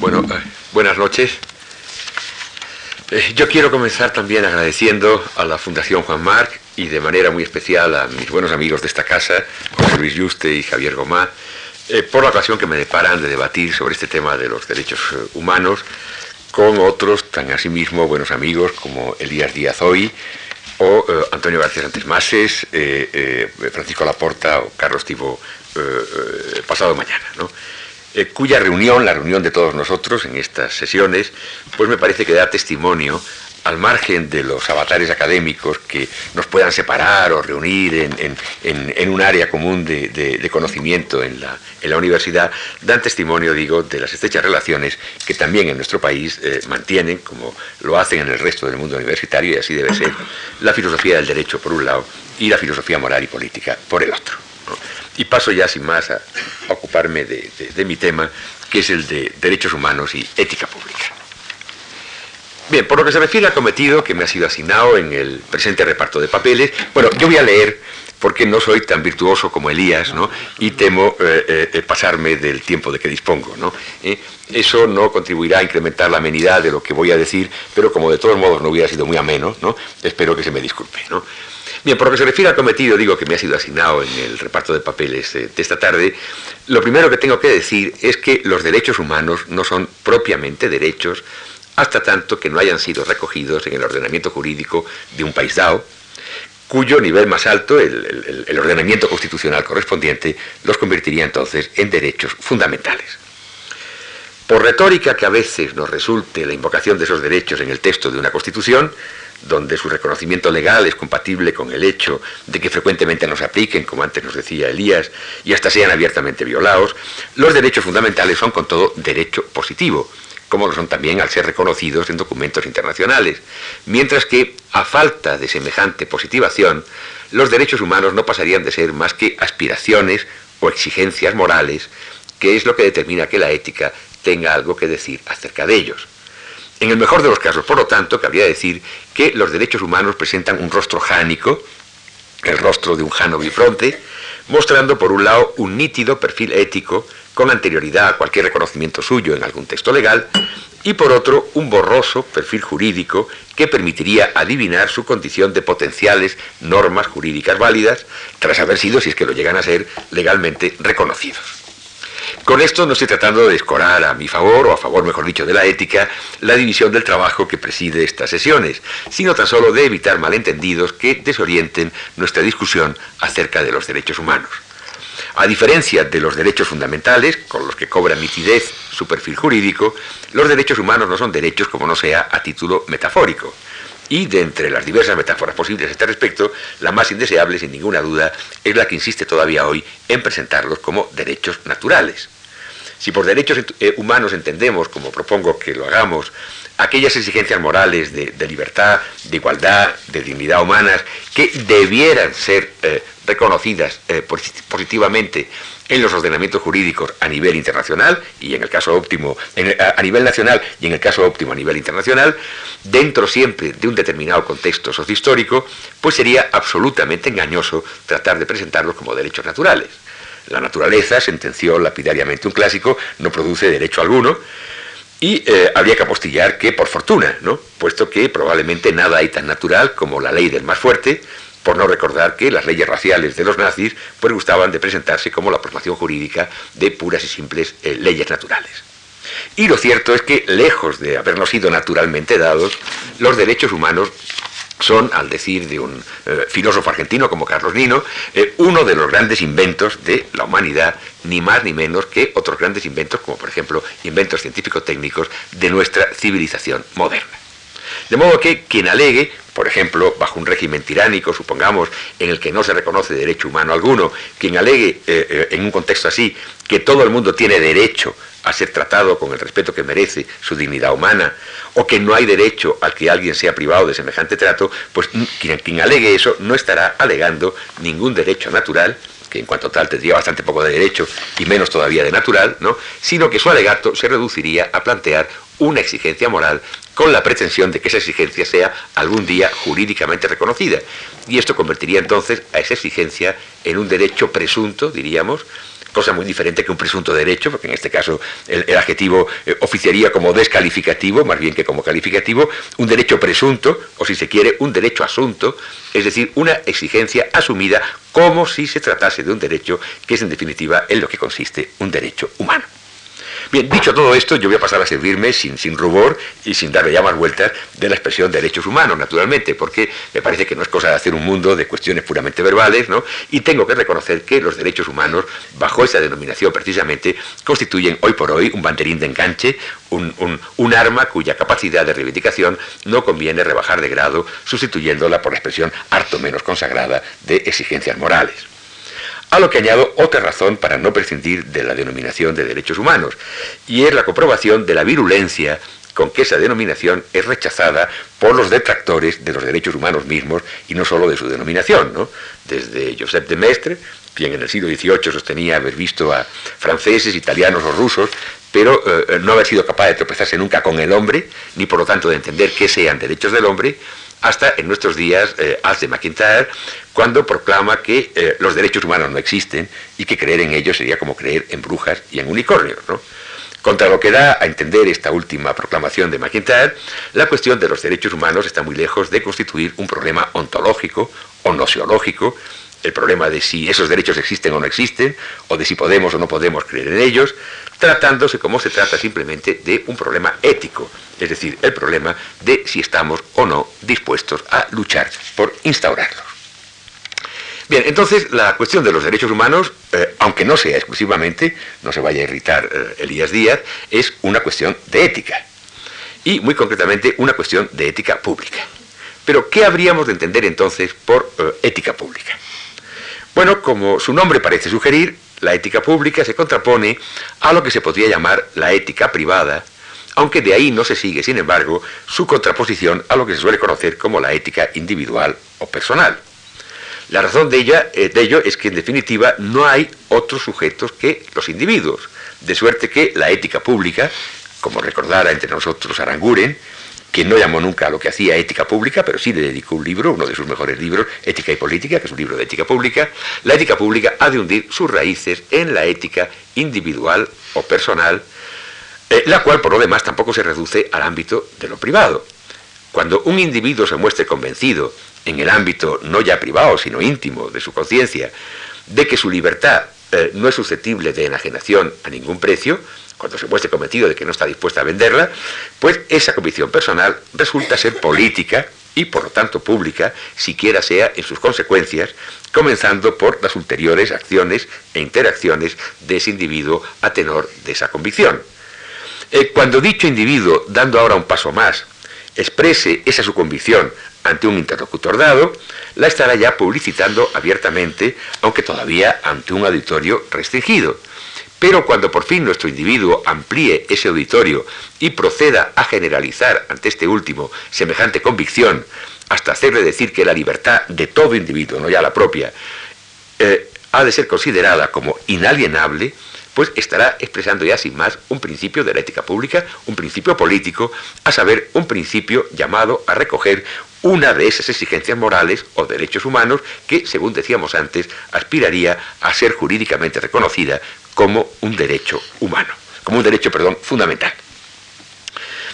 Bueno, eh, buenas noches. Eh, yo quiero comenzar también agradeciendo a la Fundación Juan Marc y de manera muy especial a mis buenos amigos de esta casa, José Luis Yuste y Javier Gomá, eh, por la ocasión que me deparan de debatir sobre este tema de los derechos humanos con otros tan asimismo buenos amigos como Elías Díaz Hoy o Antonio García Santos Mases, Francisco Laporta o Carlos Tibo pasado mañana. ¿no? Eh, cuya reunión, la reunión de todos nosotros en estas sesiones, pues me parece que da testimonio al margen de los avatares académicos que nos puedan separar o reunir en, un área común de, conocimiento en la, universidad, dan testimonio, digo, de las estrechas relaciones que también en nuestro país eh, mantienen, como lo hacen en el resto del mundo universitario, y así debe ser, la filosofía del derecho por un lado y la filosofía moral y política por el otro. Y paso ya sin más a, ocuparme de, mi tema, que es el de derechos humanos y ética pública. Bien, por lo que se refiere al cometido que me ha sido asignado en el presente reparto de papeles, bueno, yo voy a leer porque no soy tan virtuoso como Elías, ¿no? Y temo eh, eh, eh, pasarme del tiempo de que dispongo, ¿no? eso no contribuirá a incrementar la amenidad de lo que voy a decir, pero como de todos modos no hubiera sido muy ameno, ¿no? Espero que se me disculpe, ¿no? Bien, por lo que se refiere al cometido, digo que me ha sido asignado en el reparto de papeles de esta tarde, lo primero que tengo que decir es que los derechos humanos no son propiamente derechos hasta tanto que no hayan sido recogidos en el ordenamiento jurídico de un país dado, cuyo nivel más alto, el, el ordenamiento constitucional correspondiente, los convertiría entonces en derechos fundamentales. Por retórica que a veces nos resulte la invocación de esos derechos en el texto de una constitución, donde su reconocimiento legal es compatible con el hecho de que frecuentemente no se apliquen, como antes nos decía Elías, y hasta sean abiertamente violados, los derechos fundamentales son con todo derecho positivo, como lo son también al ser reconocidos en documentos internacionales, mientras que, a falta de semejante positivación, los derechos humanos no pasarían de ser más que aspiraciones o exigencias morales, que es lo que determina que la ética tenga algo que decir acerca de ellos. En el mejor de los casos, por lo tanto, cabría decir que los derechos humanos presentan un rostro jánico, el rostro de un jano bifronte, mostrando por un lado un nítido perfil ético con anterioridad a cualquier reconocimiento suyo en algún texto legal, y por otro un borroso perfil jurídico que permitiría adivinar su condición de potenciales normas jurídicas válidas tras haber sido, si es que lo llegan a ser, legalmente reconocidos. Con esto no estoy tratando de escorar a mi favor, o a favor, mejor dicho, de la ética, la división del trabajo que preside estas sesiones, sino tan solo de evitar malentendidos que desorienten nuestra discusión acerca de los derechos humanos. A diferencia de los derechos fundamentales, con los que cobra nitidez su perfil jurídico, los derechos humanos no son derechos como no sea a título metafórico. Y de entre las diversas metáforas posibles a este respecto, la más indeseable, sin ninguna duda, es la que insiste todavía hoy en presentarlos como derechos naturales. Si por derechos eh, humanos entendemos, como propongo que lo hagamos, aquellas exigencias morales de, libertad, de igualdad, de dignidad humanas, que debieran ser eh, reconocidas eh, positivamente en los ordenamientos jurídicos a nivel internacional y en el caso óptimo a, nivel nacional y en el caso óptimo a nivel internacional, dentro siempre de un determinado contexto sociohistórico, pues sería absolutamente engañoso tratar de presentarlos como derechos naturales. La naturaleza, sentenció lapidariamente un clásico, no produce derecho alguno, y eh, habría que apostillar que por fortuna, ¿no? puesto que probablemente nada hay tan natural como la ley del más fuerte, por no recordar que las leyes raciales de los nazis pues gustaban de presentarse como la formación jurídica de puras y simples eh, leyes naturales. Y lo cierto es que, lejos de habernos sido naturalmente dados, los derechos humanos son, al decir de un eh, filósofo argentino como Carlos Nino, eh, uno de los grandes inventos de la humanidad, ni más ni menos que otros grandes inventos, como por ejemplo inventos científico-técnicos de nuestra civilización moderna. De modo que quien alegue, por ejemplo, bajo un régimen tiránico, supongamos, en el que no se reconoce derecho humano alguno, quien alegue eh, eh, en un contexto así que todo el mundo tiene derecho a ser tratado con el respeto que merece su dignidad humana, o que no hay derecho a que alguien sea privado de semejante trato, pues quien, quien alegue eso no estará alegando ningún derecho natural, que en cuanto tal tendría bastante poco de derecho y menos todavía de natural, ¿no? sino que su alegato se reduciría a plantear una exigencia moral con la pretensión de que esa exigencia sea algún día jurídicamente reconocida. Y esto convertiría entonces a esa exigencia en un derecho presunto, diríamos, cosa muy diferente que un presunto derecho, porque en este caso el, adjetivo eh, oficiaría como descalificativo, más bien que como calificativo, un derecho presunto, o si se quiere, un derecho asunto, es decir, una exigencia asumida como si se tratase de un derecho que es en definitiva en lo que consiste un derecho humano. Bien, dicho todo esto, yo voy a pasar a servirme sin, sin rubor y sin darle ya más vueltas de la expresión derechos humanos, naturalmente, porque me parece que no es cosa de hacer un mundo de cuestiones puramente verbales, ¿no? Y tengo que reconocer que los derechos humanos, bajo esa denominación precisamente, constituyen hoy por hoy un banderín de enganche, un, un arma cuya capacidad de reivindicación no conviene rebajar de grado, sustituyéndola por la expresión harto menos consagrada de exigencias morales. A lo que añado otra razón para no prescindir de la denominación de derechos humanos, y es la comprobación de la virulencia con que esa denominación es rechazada por los detractores de los derechos humanos mismos y no solo de su denominación. ¿no? Desde Joseph de Maistre, quien en el siglo XVIII sostenía haber visto a franceses, italianos o rusos, pero eh, no haber sido capaz de tropezarse nunca con el hombre, ni por lo tanto de entender qué sean derechos del hombre, hasta en nuestros días eh, de McIntyre, cuando proclama que eh, los derechos humanos no existen y que creer en ellos sería como creer en brujas y en unicornios. Contra lo que da a entender esta última proclamación de McIntyre, la cuestión de los derechos humanos está muy lejos de constituir un problema ontológico o nociológico, el problema de si esos derechos existen o no existen, o de si podemos o no podemos creer en ellos, tratándose como se trata simplemente de un problema ético, es decir, el problema de si estamos o no dispuestos a luchar por instaurarlos. Bien, entonces la cuestión de los derechos humanos, eh, aunque no sea exclusivamente, no se vaya a irritar eh, Elías Díaz, es una cuestión de ética. Y muy concretamente una cuestión de ética pública. Pero, ¿qué habríamos de entender entonces por eh, ética pública? Bueno, como su nombre parece sugerir, la ética pública se contrapone a lo que se podría llamar la ética privada, aunque de ahí no se sigue, sin embargo, su contraposición a lo que se suele conocer como la ética individual o personal. La razón de, eh, de ello es que en definitiva no hay otros sujetos que los individuos, de suerte que la ética pública, como recordara entre nosotros Aranguren, quien no llamó nunca a lo que hacía ética pública, pero sí le dedicó un libro, uno de sus mejores libros, Ética y Política, que es un libro de ética pública, la ética pública ha de hundir sus raíces en la ética individual o personal, eh, la cual por lo demás tampoco se reduce al ámbito de lo privado. Cuando un individuo se muestre convencido en el ámbito no ya privado, sino íntimo de su conciencia, de que su libertad eh, no es susceptible de enajenación a ningún precio, cuando se muestre convencido de que no está dispuesta a venderla, pues esa convicción personal resulta ser política y por lo tanto pública, siquiera sea en sus consecuencias, comenzando por las ulteriores acciones e interacciones de ese individuo a tenor de esa convicción. Eh, cuando dicho individuo, dando ahora un paso más, exprese esa su convicción ante un interlocutor dado, la estará ya publicitando abiertamente, aunque todavía ante un auditorio restringido. Pero cuando por fin nuestro individuo amplíe ese auditorio y proceda a generalizar ante este último semejante convicción, hasta hacerle decir que la libertad de todo individuo, no ya la propia, eh, ha de ser considerada como inalienable, pues estará expresando ya sin más un principio de la ética pública, un principio político, a saber, un principio llamado a recoger una de esas exigencias morales o derechos humanos que, según decíamos antes, aspiraría a ser jurídicamente reconocida como un derecho humano, como un derecho, perdón, fundamental.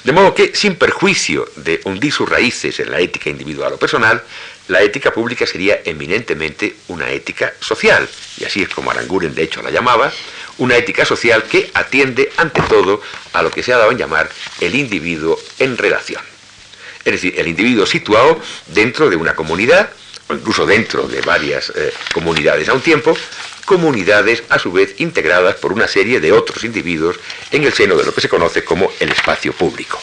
De modo que, sin perjuicio de hundir sus raíces en la ética individual o personal, la ética pública sería eminentemente una ética social, y así es como Aranguren de hecho la llamaba, una ética social que atiende ante todo a lo que se ha dado en llamar el individuo en relación. Es decir, el individuo situado dentro de una comunidad, o incluso dentro de varias eh, comunidades a un tiempo, comunidades a su vez integradas por una serie de otros individuos en el seno de lo que se conoce como el espacio público.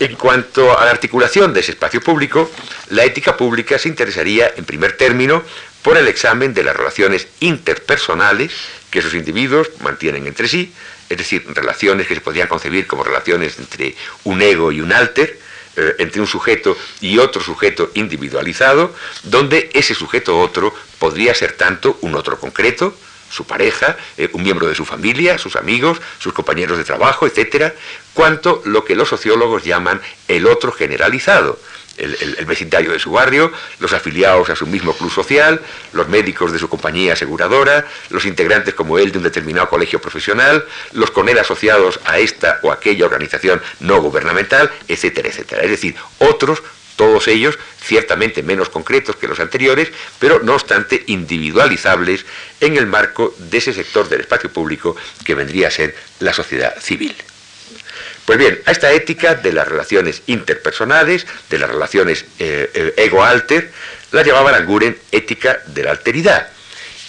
En cuanto a la articulación de ese espacio público, la ética pública se interesaría en primer término por el examen de las relaciones interpersonales que esos individuos mantienen entre sí, es decir, relaciones que se podrían concebir como relaciones entre un ego y un alter, eh, entre un sujeto y otro sujeto individualizado, donde ese sujeto otro podría ser tanto un otro concreto, su pareja, eh, un miembro de su familia, sus amigos, sus compañeros de trabajo, etcétera, cuanto lo que los sociólogos llaman el otro generalizado, el, vecindario de su barrio, los afiliados a su mismo club social, los médicos de su compañía aseguradora, los integrantes como él de un determinado colegio profesional, los con él asociados a esta o aquella organización no gubernamental, etcétera, etcétera. Es decir, otros todos ellos ciertamente menos concretos que los anteriores, pero no obstante individualizables en el marco de ese sector del espacio público que vendría a ser la sociedad civil. Pues bien, a esta ética de las relaciones interpersonales, de las relaciones eh, eh, ego-alter, la llamaban Anguren ética de la alteridad.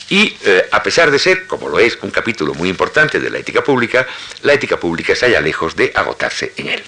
Y eh, a pesar de ser, como lo es, un capítulo muy importante de la ética pública, la ética pública se halla lejos de agotarse en él.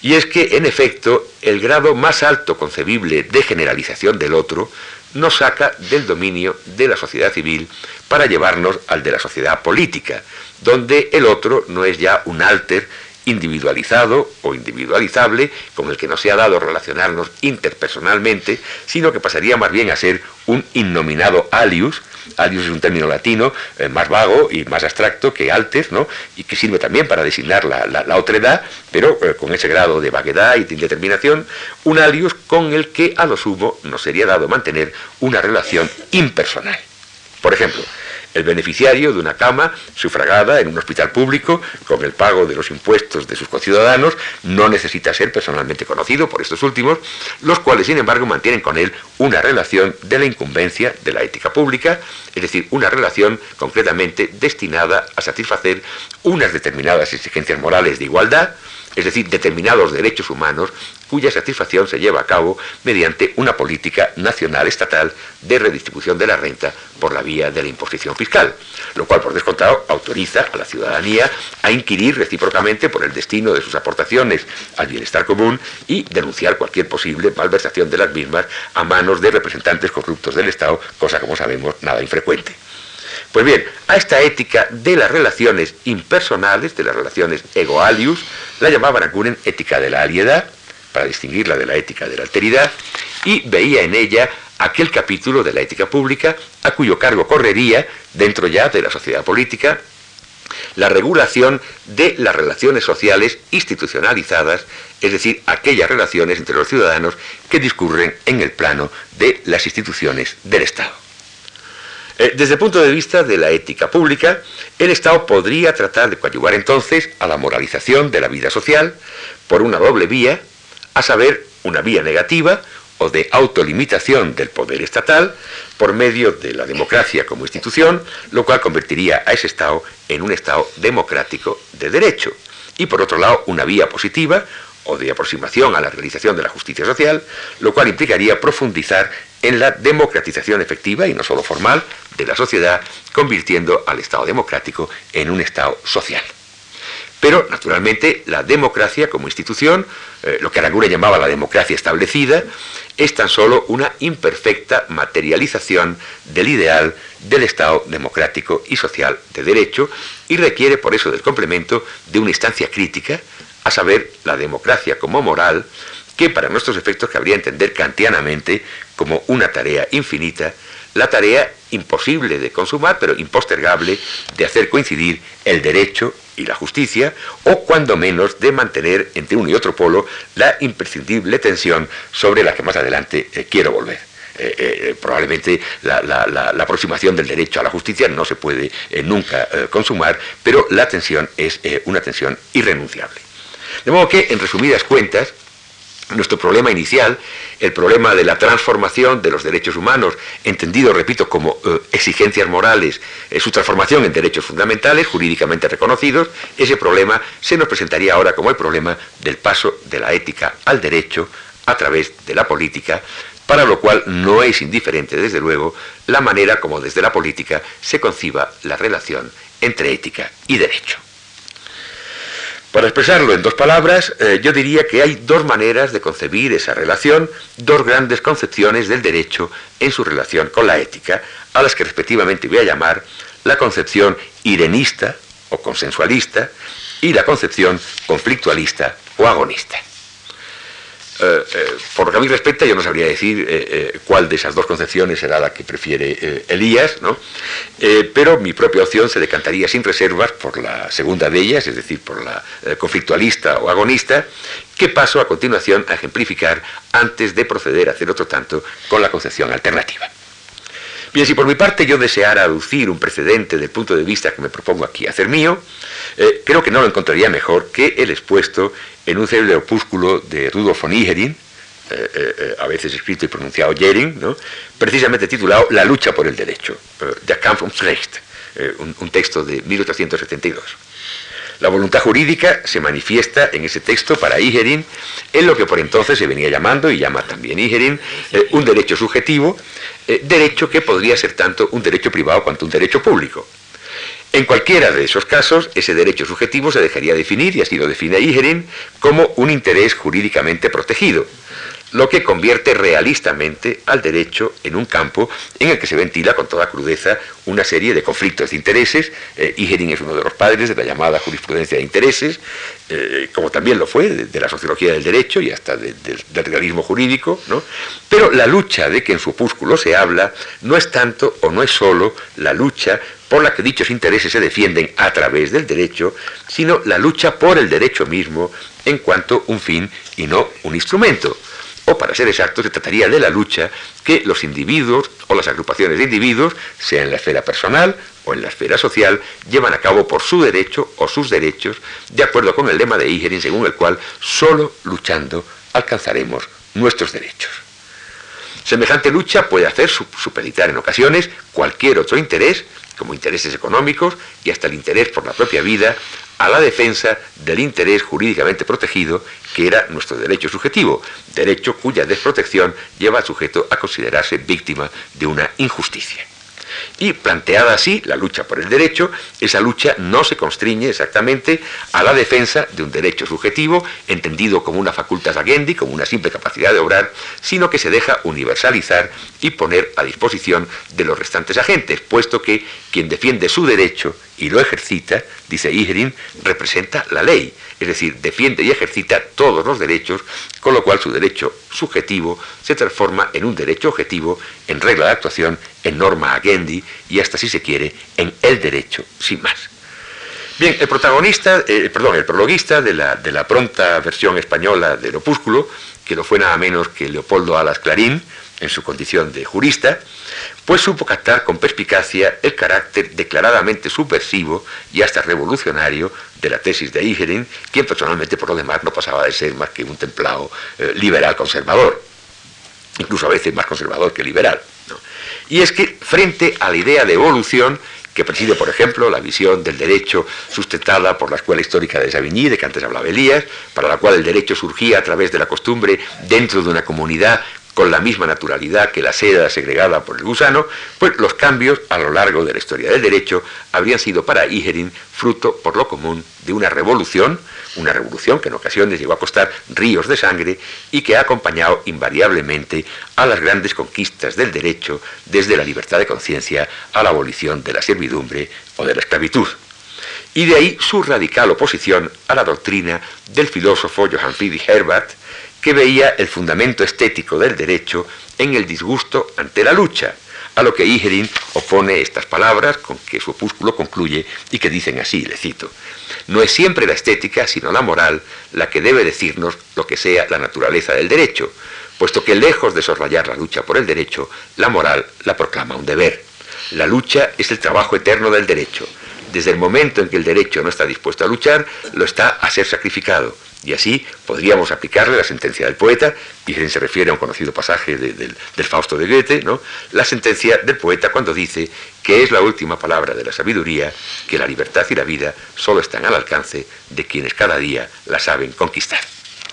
Y es que, en efecto, el grado más alto concebible de generalización del otro nos saca del dominio de la sociedad civil para llevarnos al de la sociedad política, donde el otro no es ya un alter individualizado o individualizable con el que no se ha dado relacionarnos interpersonalmente, sino que pasaría más bien a ser un innominado alius, alius es un término latino eh, más vago y más abstracto que alter, ¿no? y que sirve también para designar la, la, otredad, pero eh, con ese grado de vaguedad y de indeterminación, un alius con el que a lo sumo nos sería dado mantener una relación impersonal. Por ejemplo, el beneficiario de una cama sufragada en un hospital público con el pago de los impuestos de sus conciudadanos no necesita ser personalmente conocido por estos últimos, los cuales sin embargo mantienen con él una relación de la incumbencia de la ética pública, es decir, una relación concretamente destinada a satisfacer unas determinadas exigencias morales de igualdad, es decir, determinados derechos humanos cuya satisfacción se lleva a cabo mediante una política nacional estatal de redistribución de la renta por la vía de la imposición fiscal, lo cual por descontado autoriza a la ciudadanía a inquirir recíprocamente por el destino de sus aportaciones al bienestar común y denunciar cualquier posible malversación de las mismas a manos de representantes corruptos del Estado, cosa como sabemos nada infrecuente. Pues bien, a esta ética de las relaciones impersonales, de las relaciones egoalius, la llamaban Acunen ética de la aliedad, para distinguirla de la ética de la alteridad, y veía en ella aquel capítulo de la ética pública a cuyo cargo correría, dentro ya de la sociedad política, la regulación de las relaciones sociales institucionalizadas, es decir, aquellas relaciones entre los ciudadanos que discurren en el plano de las instituciones del Estado. Eh, desde el punto de vista de la ética pública, el Estado podría tratar de coadyuvar entonces a la moralización de la vida social por una doble vía, a saber, una vía negativa o de autolimitación del poder estatal por medio de la democracia como institución, lo cual convertiría a ese Estado en un Estado democrático de derecho. Y por otro lado, una vía positiva o de aproximación a la realización de la justicia social, lo cual implicaría profundizar en la democratización efectiva y no solo formal de la sociedad, convirtiendo al Estado democrático en un Estado social. Pero, naturalmente, la democracia como institución, eh, lo que Aranguren llamaba la democracia establecida, es tan solo una imperfecta materialización del ideal del Estado democrático y social de derecho y requiere por eso del complemento de una instancia crítica a saber, la democracia como moral, que para nuestros efectos cabría entender kantianamente como una tarea infinita, la tarea imposible de consumar, pero impostergable, de hacer coincidir el derecho y la justicia, o cuando menos de mantener entre uno y otro polo la imprescindible tensión sobre la que más adelante eh, quiero volver. Eh, eh, probablemente la, aproximación del derecho a la justicia no se puede nunca consumar, pero la tensión es una tensión irrenunciable. De modo que, en resumidas cuentas, nuestro problema inicial, el problema de la transformación de los derechos humanos, entendido, repito, como eh, exigencias morales, eh, su transformación en derechos fundamentales, jurídicamente reconocidos, ese problema se nos presentaría ahora como el problema del paso de la ética al derecho a través de la política, para lo cual no es indiferente, desde luego, la manera como desde la política se conciba la relación entre ética y derecho. Para expresarlo en dos palabras, eh, yo diría que hay dos maneras de concebir esa relación, dos grandes concepciones del derecho en su relación con la ética, a las que respectivamente voy a llamar la concepción irenista o consensualista y la concepción conflictualista o agonista. Eh, eh, por lo que a mí respecta, yo no sabría decir eh, cuál de esas dos concepciones será la que prefiere Elías, ¿no? pero mi propia opción se decantaría sin reservas por la segunda de ellas, es decir, por la conflictualista o agonista, que paso a continuación a ejemplificar antes de proceder a hacer otro tanto con la concepción alternativa. Bien, si por mi parte yo deseara aducir un precedente del punto de vista que me propongo aquí hacer mío, creo que no lo encontraría mejor que el expuesto en un célebre opúsculo de Rudolf von Iherin, eh, eh, eh, a veces escrito y pronunciado Jering, ¿no? precisamente titulado La lucha por el derecho, Der Kampf ums Recht, un, un, texto de 1872. La voluntad jurídica se manifiesta en ese texto para Iherin en lo que por entonces se venía llamando, y llama también Iherin, un derecho subjetivo, derecho que podría ser tanto un derecho privado cuanto un derecho público. En cualquiera de esos casos, ese derecho subjetivo se dejaría definir, y así lo define Igerin, como un interés jurídicamente protegido, lo que convierte realistamente al derecho en un campo en el que se ventila con toda crudeza una serie de conflictos de intereses. Eh, es uno de los padres de la llamada jurisprudencia de intereses, eh, como también lo fue de, la sociología del derecho y hasta del realismo jurídico, ¿no? pero la lucha de que en su opúsculo se habla no es tanto o no es solo la lucha por la que dichos intereses se defienden a través del derecho, sino la lucha por el derecho mismo en cuanto un fin y no un instrumento. O para ser exacto, se trataría de la lucha que los individuos o las agrupaciones de individuos, sea en la esfera personal o en la esfera social, llevan a cabo por su derecho o sus derechos, de acuerdo con el lema de Igerin, según el cual solo luchando alcanzaremos nuestros derechos. Semejante lucha puede hacer supeditar en ocasiones cualquier otro interés como intereses económicos y hasta el interés por la propia vida, a la defensa del interés jurídicamente protegido, que era nuestro derecho subjetivo, derecho cuya desprotección lleva al sujeto a considerarse víctima de una injusticia. Y planteada así la lucha por el derecho, esa lucha no se constriñe exactamente a la defensa de un derecho subjetivo, entendido como una facultad agendi, como una simple capacidad de obrar, sino que se deja universalizar y poner a disposición de los restantes agentes, puesto que quien defiende su derecho y lo ejercita, dice Igerin, representa la ley, es decir, defiende y ejercita todos los derechos, con lo cual su derecho subjetivo se transforma en un derecho objetivo, en regla de actuación, en norma agendi y hasta si se quiere, en el derecho, sin más. Bien, el protagonista, eh, perdón, el prologuista de la, de la pronta versión española del opúsculo, que no fue nada menos que Leopoldo Alas Clarín, en su condición de jurista, pues supo captar con perspicacia el carácter declaradamente subversivo y hasta revolucionario de la tesis de Igerin, quien personalmente por lo demás no pasaba de ser más que un templado eh, liberal conservador, incluso a veces más conservador que liberal. Y es que frente a la idea de evolución, que preside, por ejemplo, la visión del derecho sustentada por la escuela histórica de Savigny, de que antes hablaba Elías, para la cual el derecho surgía a través de la costumbre dentro de una comunidad con la misma naturalidad que la seda segregada por el gusano, pues los cambios a lo largo de la historia del derecho habrían sido para Igerin fruto, por lo común, de una revolución, una revolución que en ocasiones llegó a costar ríos de sangre y que ha acompañado invariablemente a las grandes conquistas del derecho, desde la libertad de conciencia a la abolición de la servidumbre o de la esclavitud. Y de ahí su radical oposición a la doctrina del filósofo Johann Friedrich Herbert, que veía el fundamento estético del derecho en el disgusto ante la lucha, a lo que Igerin opone estas palabras con que su opúsculo concluye y que dicen así, le cito, no es siempre la estética, sino la moral, la que debe decirnos lo que sea la naturaleza del derecho, puesto que lejos de soslayar la lucha por el derecho, la moral la proclama un deber. La lucha es el trabajo eterno del derecho. Desde el momento en que el derecho no está dispuesto a luchar, lo está a ser sacrificado y así podríamos aplicarle la sentencia del poeta, y se refiere a un conocido pasaje del Fausto de Goethe, ¿no? la sentencia del poeta cuando dice que es la última palabra de la sabiduría, que la libertad y la vida solo están al alcance de quienes cada día la saben conquistar.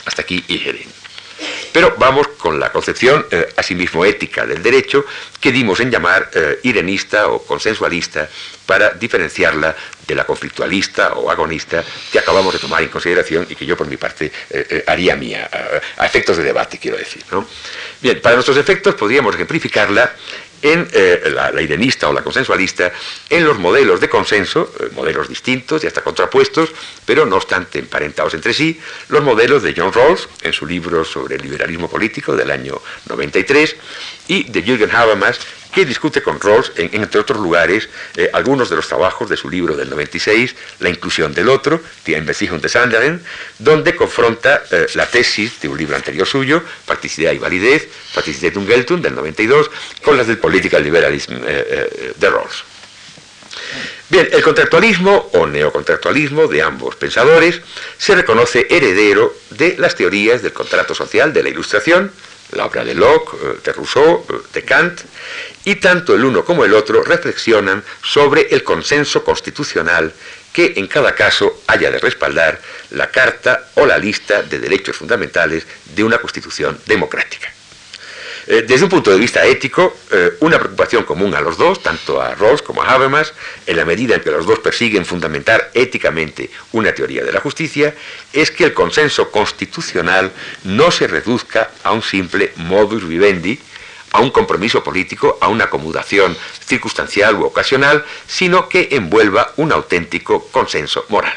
Hasta aquí Igerin. Pero vamos con la concepción, eh, asimismo ética del derecho, que dimos en llamar eh, irenista o consensualista para diferenciarla de la conflictualista o agonista que acabamos de tomar en consideración y que yo por mi parte eh, haría mía, a, efectos de debate quiero decir. Bien, para nuestros efectos podríamos ejemplificarla en eh, la, la, o la consensualista, en los modelos de consenso, eh, modelos distintos y hasta contrapuestos, pero no obstante emparentados entre sí, los modelos de John Rawls en su libro sobre el liberalismo político del año 93 y de Jürgen Habermas que discute con Rawls, entre otros lugares, eh, algunos de los trabajos de su libro del 96, La inclusión del otro, Die Einbeziehung des anderen, donde confronta eh, la tesis de un libro anterior suyo, Practicidad y Validez, Practicität und Geltung, del 92, con las del Political Liberalism eh, de Rawls. Bien, el contractualismo o neocontractualismo de ambos pensadores se reconoce heredero de las teorías del contrato social de la Ilustración, la obra de Locke, eh, de Rousseau, eh, de Kant, y tanto el uno como el otro reflexionan sobre el consenso constitucional que en cada caso haya de respaldar la Carta o la lista de derechos fundamentales de una constitución democrática. Eh, desde un punto de vista ético, eh, una preocupación común a los dos, tanto a Rawls como a Habermas, en la medida en que los dos persiguen fundamentar éticamente una teoría de la justicia, es que el consenso constitucional no se reduzca a un simple modus vivendi, a un compromiso político, a una acomodación circunstancial u ocasional, sino que envuelva un auténtico consenso moral.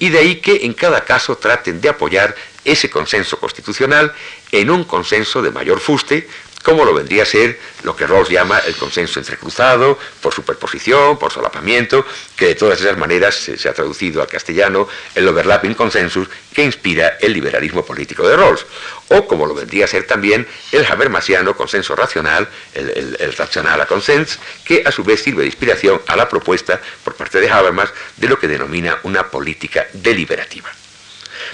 Y de ahí que en cada caso traten de apoyar ese consenso constitucional en un consenso de mayor fuste, como lo vendría a ser lo que Rawls llama el consenso entrecruzado, por superposición, por solapamiento, que de todas esas maneras se, ha traducido al castellano el overlapping consensus que inspira el liberalismo político de Rawls, o como lo vendría a ser también el Habermasiano consenso racional, el, el racional a consens, que a su vez sirve de inspiración a la propuesta por parte de Habermas de lo que denomina una política deliberativa.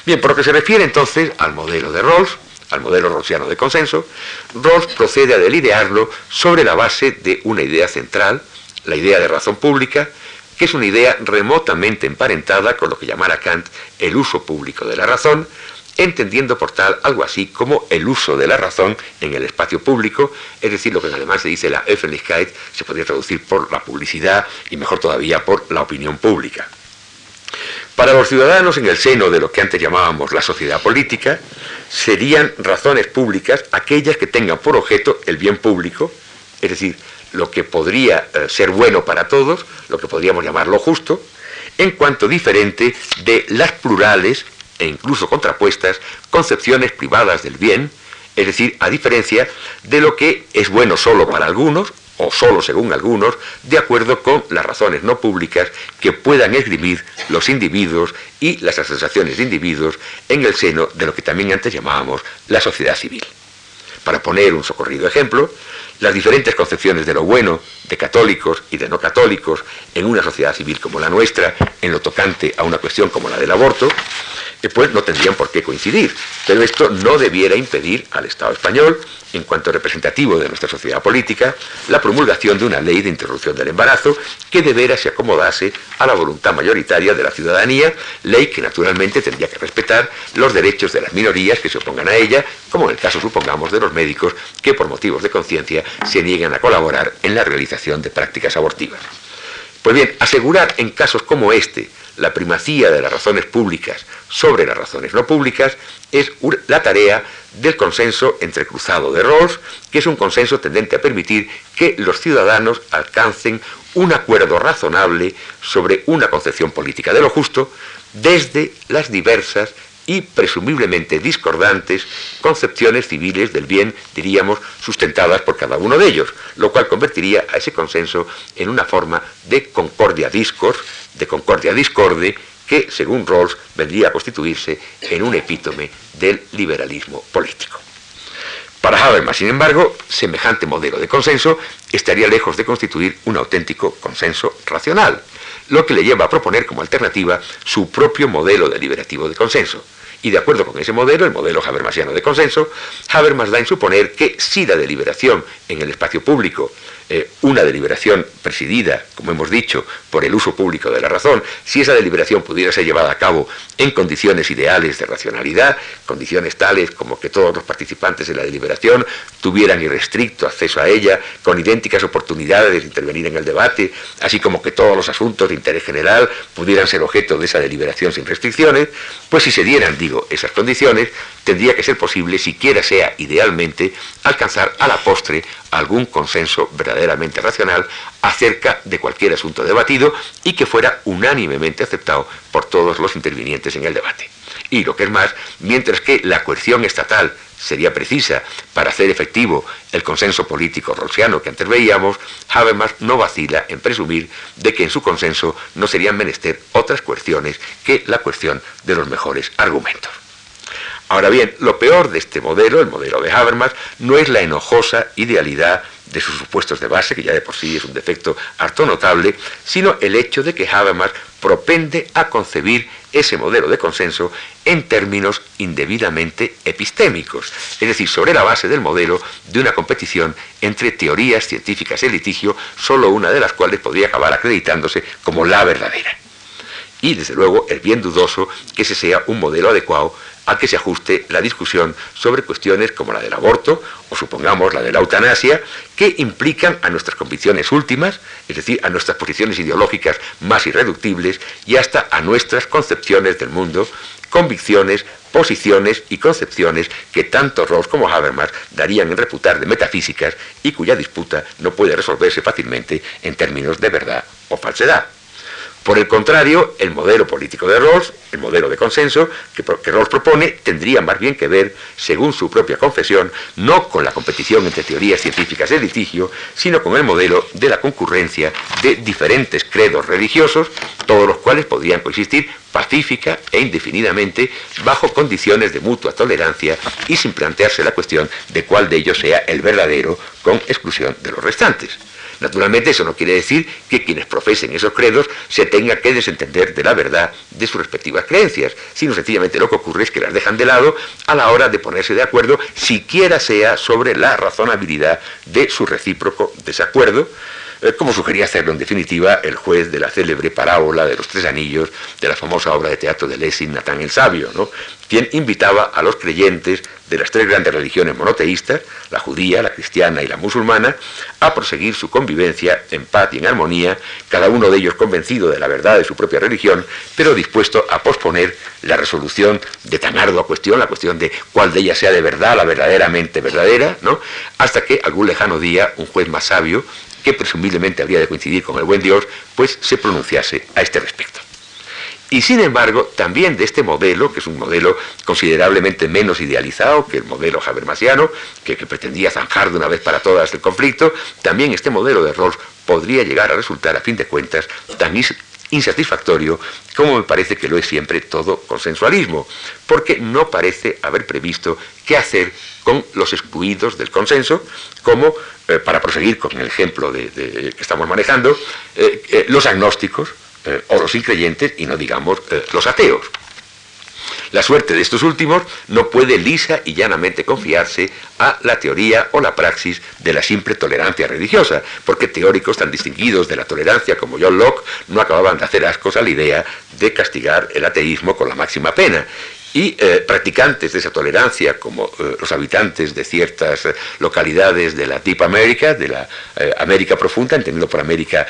Bien, por lo que se refiere entonces al modelo de Rawls, al modelo rawlsiano de consenso, Rawls procede a delinearlo sobre la base de una idea central, la idea de razón pública, que es una idea remotamente emparentada con lo que llamara Kant el uso público de la razón, entendiendo por tal algo así como el uso de la razón en el espacio público, es decir, lo que en alemán se dice la Öffentlichkeit, se podría traducir por la publicidad y mejor todavía por la opinión pública. Para los ciudadanos en el seno de lo que antes llamábamos la sociedad política, serían razones públicas aquellas que tengan por objeto el bien público, es decir, lo que podría eh, ser bueno para todos, lo que podríamos llamar lo justo, en cuanto diferente de las plurales e incluso contrapuestas concepciones privadas del bien, es decir, a diferencia de lo que es bueno solo para algunos o solo según algunos, de acuerdo con las razones no públicas que puedan esgrimir los individuos y las asociaciones de individuos en el seno de lo que también antes llamábamos la sociedad civil. Para poner un socorrido ejemplo, las diferentes concepciones de lo bueno de católicos y de no católicos en una sociedad civil como la nuestra, en lo tocante a una cuestión como la del aborto, pues no tendrían por qué coincidir. Pero esto no debiera impedir al Estado español, en cuanto representativo de nuestra sociedad política, la promulgación de una ley de interrupción del embarazo que debiera se acomodase a la voluntad mayoritaria de la ciudadanía, ley que naturalmente tendría que respetar los derechos de las minorías que se opongan a ella, como en el caso, supongamos, de los médicos que por motivos de conciencia se niegan a colaborar en la realización de prácticas abortivas. Pues bien, asegurar en casos como este la primacía de las razones públicas sobre las razones no públicas es la tarea del consenso entrecruzado de Rawls, que es un consenso tendente a permitir que los ciudadanos alcancen un acuerdo razonable sobre una concepción política de lo justo desde las diversas y presumiblemente discordantes concepciones civiles del bien, diríamos, sustentadas por cada uno de ellos, lo cual convertiría a ese consenso en una forma de concordia discors, de concordia discorde, que, según Rawls, vendría a constituirse en un epítome del liberalismo político. Para Habermas, sin embargo, semejante modelo de consenso estaría lejos de constituir un auténtico consenso racional, lo que le lleva a proponer como alternativa su propio modelo deliberativo de consenso. Y de acuerdo con ese modelo, el modelo habermasiano de consenso, Habermas da en suponer que si la deliberación en el espacio público eh, una deliberación presidida, como hemos dicho, por el uso público de la razón, si esa deliberación pudiera ser llevada a cabo en condiciones ideales de racionalidad, condiciones tales como que todos los participantes en la deliberación tuvieran irrestricto acceso a ella, con idénticas oportunidades de intervenir en el debate, así como que todos los asuntos de interés general pudieran ser objeto de esa deliberación sin restricciones, pues si se dieran, digo, esas condiciones, tendría que ser posible, siquiera sea idealmente, alcanzar a la postre algún consenso verdaderamente racional acerca de cualquier asunto debatido y que fuera unánimemente aceptado por todos los intervinientes en el debate. Y lo que es más, mientras que la coerción estatal sería precisa para hacer efectivo el consenso político rolsiano que antes veíamos, Habermas no vacila en presumir de que en su consenso no serían menester otras cuestiones que la cuestión de los mejores argumentos. Ahora bien, lo peor de este modelo, el modelo de Habermas, no es la enojosa idealidad de sus supuestos de base, que ya de por sí es un defecto harto notable, sino el hecho de que Habermas propende a concebir ese modelo de consenso en términos indebidamente epistémicos, es decir, sobre la base del modelo de una competición entre teorías científicas y litigio, solo una de las cuales podría acabar acreditándose como la verdadera. Y desde luego es bien dudoso que ese sea un modelo adecuado a que se ajuste la discusión sobre cuestiones como la del aborto o supongamos la de la eutanasia, que implican a nuestras convicciones últimas, es decir, a nuestras posiciones ideológicas más irreductibles y hasta a nuestras concepciones del mundo, convicciones, posiciones y concepciones que tanto Rawls como Habermas darían en reputar de metafísicas y cuya disputa no puede resolverse fácilmente en términos de verdad o falsedad. Por el contrario, el modelo político de Rawls, el modelo de consenso que, Rawls propone, tendría más bien que ver, según su propia confesión, no con la competición entre teorías científicas de litigio, sino con el modelo de la concurrencia de diferentes credos religiosos, todos los cuales podrían coexistir pacífica e indefinidamente bajo condiciones de mutua tolerancia y sin plantearse la cuestión de cuál de ellos sea el verdadero con exclusión de los restantes. Naturalmente eso no quiere decir que quienes profesen esos credos se tengan que desentender de la verdad de sus respectivas creencias, sino sencillamente lo que ocurre es que las dejan de lado a la hora de ponerse de acuerdo, siquiera sea sobre la razonabilidad de su recíproco desacuerdo, como sugería hacerlo en definitiva el juez de la célebre parábola de los tres anillos de la famosa obra de teatro de Lessing, Natán el Sabio, ¿no? quien invitaba a los creyentes de las tres grandes religiones monoteístas, la judía, la cristiana y la musulmana, a proseguir su convivencia en paz y en armonía, cada uno de ellos convencido de la verdad de su propia religión, pero dispuesto a posponer la resolución de tan ardua cuestión, la cuestión de cuál de ellas sea de verdad, la verdaderamente verdadera, ¿no? hasta que algún lejano día un juez más sabio que presumiblemente habría de coincidir con el buen Dios, pues se pronunciase a este respecto. Y sin embargo, también de este modelo, que es un modelo considerablemente menos idealizado que el modelo habermasiano, que, pretendía zanjar de una vez para todas el conflicto, también este modelo de Rawls podría llegar a resultar, a fin de cuentas, tan insatisfactorio como me parece que lo es siempre todo consensualismo, porque no parece haber previsto qué hacer con los excluidos del consenso, como, eh, para proseguir con el ejemplo de, que estamos manejando, eh, eh, los agnósticos o los increyentes y no digamos los ateos. La suerte de estos últimos no puede lisa y llanamente confiarse a la teoría o la praxis de la simple tolerancia religiosa, porque teóricos tan distinguidos de la tolerancia como John Locke no acababan de hacer ascos a la idea de castigar el ateísmo con la máxima pena, y eh, practicantes de esa tolerancia, como eh, los habitantes de ciertas eh, localidades de la Deep America, de la América Profunda, entendiendo por América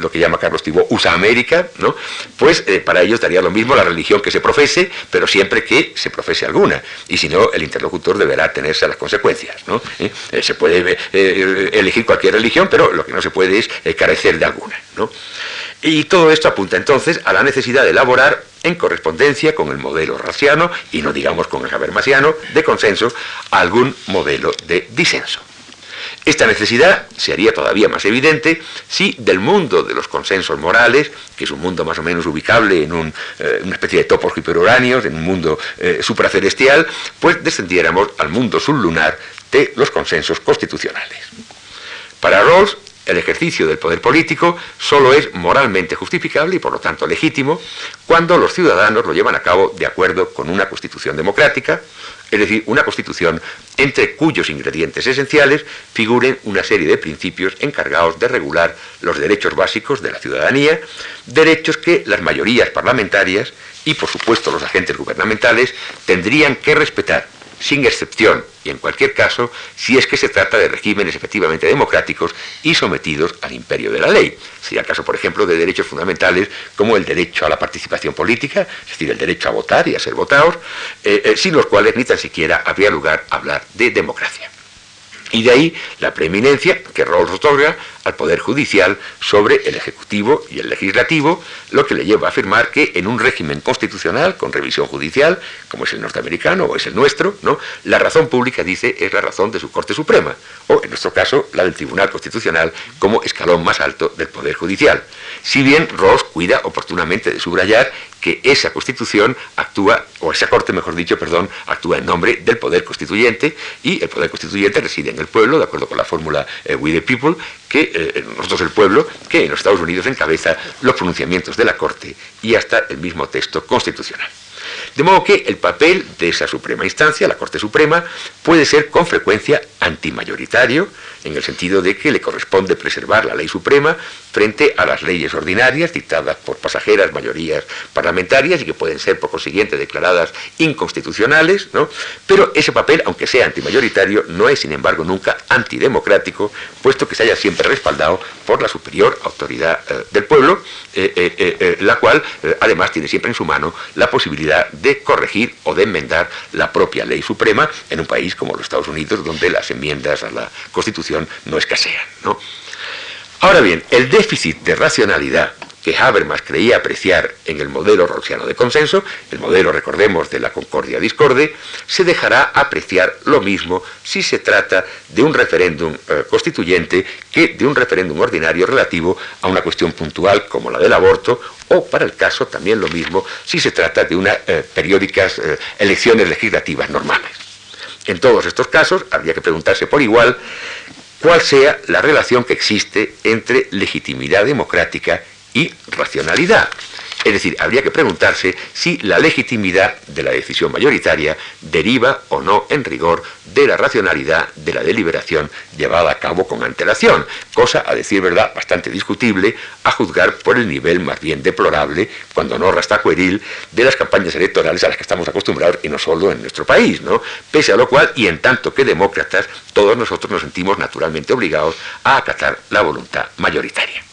lo que llama Carlos Tibó USA América, ¿no? pues para ellos daría lo mismo la religión que se profese, pero siempre que se profese alguna, y si no, el interlocutor deberá tenerse a las consecuencias. ¿no? se puede elegir cualquier religión, pero lo que no se puede es carecer de alguna. ¿no? Y todo esto apunta entonces a la necesidad de elaborar en correspondencia con el modelo raciano y no digamos con el habermasiano de consenso algún modelo de disenso. Esta necesidad se haría todavía más evidente si del mundo de los consensos morales, que es un mundo más o menos ubicable en eh, una especie de topos hiperuráneos, en un mundo eh, supracelestial, pues descendiéramos al mundo sublunar de los consensos constitucionales. Para Rawls, el ejercicio del poder político solo es moralmente justificable y por lo tanto legítimo cuando los ciudadanos lo llevan a cabo de acuerdo con una constitución democrática, es decir, una constitución entre cuyos ingredientes esenciales figuren una serie de principios encargados de regular los derechos básicos de la ciudadanía, derechos que las mayorías parlamentarias y por supuesto los agentes gubernamentales tendrían que respetar sin excepción y en cualquier caso si es que se trata de regímenes efectivamente democráticos y sometidos al imperio de la ley. Sería el caso, por ejemplo, de derechos fundamentales como el derecho a la participación política, es decir, el derecho a votar y a ser votados, eh, eh, sin los cuales ni tan siquiera habría lugar a hablar de democracia. Y de ahí la preeminencia que Rawls otorga al Poder Judicial sobre el Ejecutivo y el Legislativo, lo que le lleva a afirmar que en un régimen constitucional con revisión judicial, como es el norteamericano o es el nuestro, la razón pública, dice, es la razón de su Corte Suprema, o en nuestro caso, la del Tribunal Constitucional como escalón más alto del Poder Judicial. Si bien Rawls cuida oportunamente de subrayar que esa Constitución actúa, o esa Corte, mejor dicho, perdón, actúa en nombre del Poder Constituyente y el Poder Constituyente reside en el pueblo, de acuerdo con la fórmula eh, We the People, que eh, nosotros el pueblo, que en los Estados Unidos encabeza los pronunciamientos de la Corte y hasta el mismo texto constitucional. De modo que el papel de esa suprema instancia, la Corte Suprema, puede ser con frecuencia antimayoritario, en el sentido de que le corresponde preservar la ley suprema frente a las leyes ordinarias dictadas por pasajeras mayorías parlamentarias y que pueden ser por consiguiente declaradas inconstitucionales, ¿no? pero ese papel, aunque sea antimayoritario, no es sin embargo nunca antidemocrático, puesto que se haya siempre respaldado por la superior autoridad eh, del pueblo, eh, eh, la cual además tiene siempre en su mano la posibilidad de corregir o de enmendar la propia ley suprema en un país como los Estados Unidos, donde las enmiendas a la Constitución no escasean. Ahora bien, el déficit de racionalidad que Habermas creía apreciar en el modelo roxiano de consenso, el modelo, recordemos, de la concordia discorde, se dejará apreciar lo mismo si se trata de un referéndum eh, constituyente que de un referéndum ordinario relativo a una cuestión puntual como la del aborto, o para el caso también lo mismo si se trata de unas eh, periódicas eh, elecciones legislativas normales. En todos estos casos habría que preguntarse por igual cuál sea la relación que existe entre legitimidad democrática y racionalidad. Es decir, habría que preguntarse si la legitimidad de la decisión mayoritaria deriva o no en rigor de la racionalidad de la deliberación llevada a cabo con antelación, cosa, a decir verdad, bastante discutible, a juzgar por el nivel más bien deplorable, cuando no rastacueril, de las campañas electorales a las que estamos acostumbrados y no solo en nuestro país, ¿no? Pese a lo cual, y en tanto que demócratas, todos nosotros nos sentimos naturalmente obligados a acatar la voluntad mayoritaria.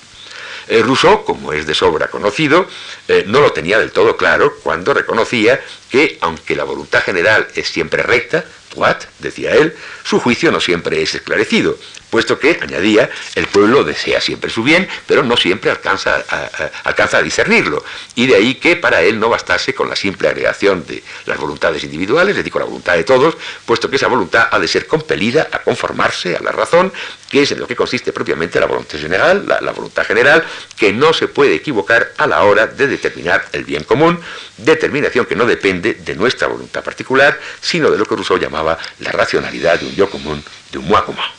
Eh, Rousseau, como es de sobra conocido, eh, no lo tenía del todo claro cuando reconocía que, aunque la voluntad general es siempre recta, what, decía él, su juicio no siempre es esclarecido, puesto que, añadía, el pueblo desea siempre su bien, pero no siempre alcanza a, alcanza a discernirlo. Y de ahí que para él no bastase con la simple agregación de las voluntades individuales, es decir, con la voluntad de todos, puesto que esa voluntad ha de ser compelida a conformarse a la razón, que es en lo que consiste propiamente la voluntad general, la voluntad general, que no se puede equivocar a la hora de determinar el bien común, determinación que no depende de nuestra voluntad particular, sino de lo que Rousseau llamaba la racionalidad de un yo común, de un moi común.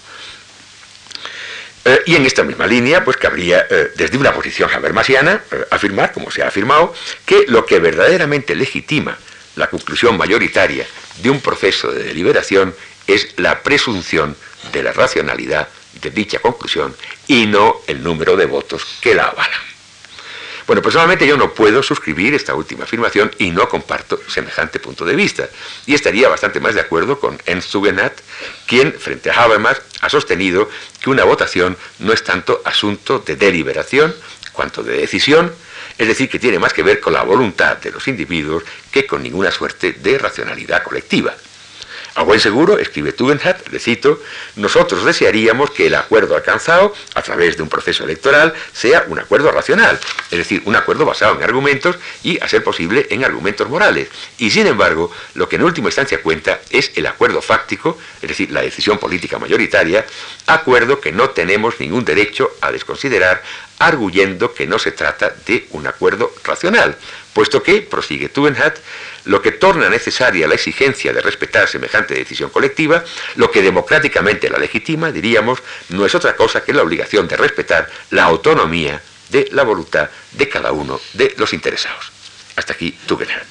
Eh, y en esta misma línea, pues cabría, eh, desde una posición habermasiana, eh, afirmar, como se ha afirmado, que lo que verdaderamente legitima la conclusión mayoritaria de un proceso de deliberación es la presunción de la racionalidad de dicha conclusión y no el número de votos que la avalan. Bueno, personalmente yo no puedo suscribir esta última afirmación y no comparto semejante punto de vista. Y estaría bastante más de acuerdo con Ernst quien, frente a Habermas, ha sostenido que una votación no es tanto asunto de deliberación cuanto de decisión, es decir, que tiene más que ver con la voluntad de los individuos que con ninguna suerte de racionalidad colectiva. A buen seguro, escribe Tugendhat, le cito, nosotros desearíamos que el acuerdo alcanzado a través de un proceso electoral sea un acuerdo racional, es decir, un acuerdo basado en argumentos y, a ser posible, en argumentos morales. Y, sin embargo, lo que en última instancia cuenta es el acuerdo fáctico, es decir, la decisión política mayoritaria, acuerdo que no tenemos ningún derecho a desconsiderar, arguyendo que no se trata de un acuerdo racional, puesto que, prosigue Tugendhat, lo que torna necesaria la exigencia de respetar semejante decisión colectiva, lo que democráticamente la legitima, diríamos, no es otra cosa que la obligación de respetar la autonomía de la voluntad de cada uno de los interesados. Hasta aquí Tugendhat.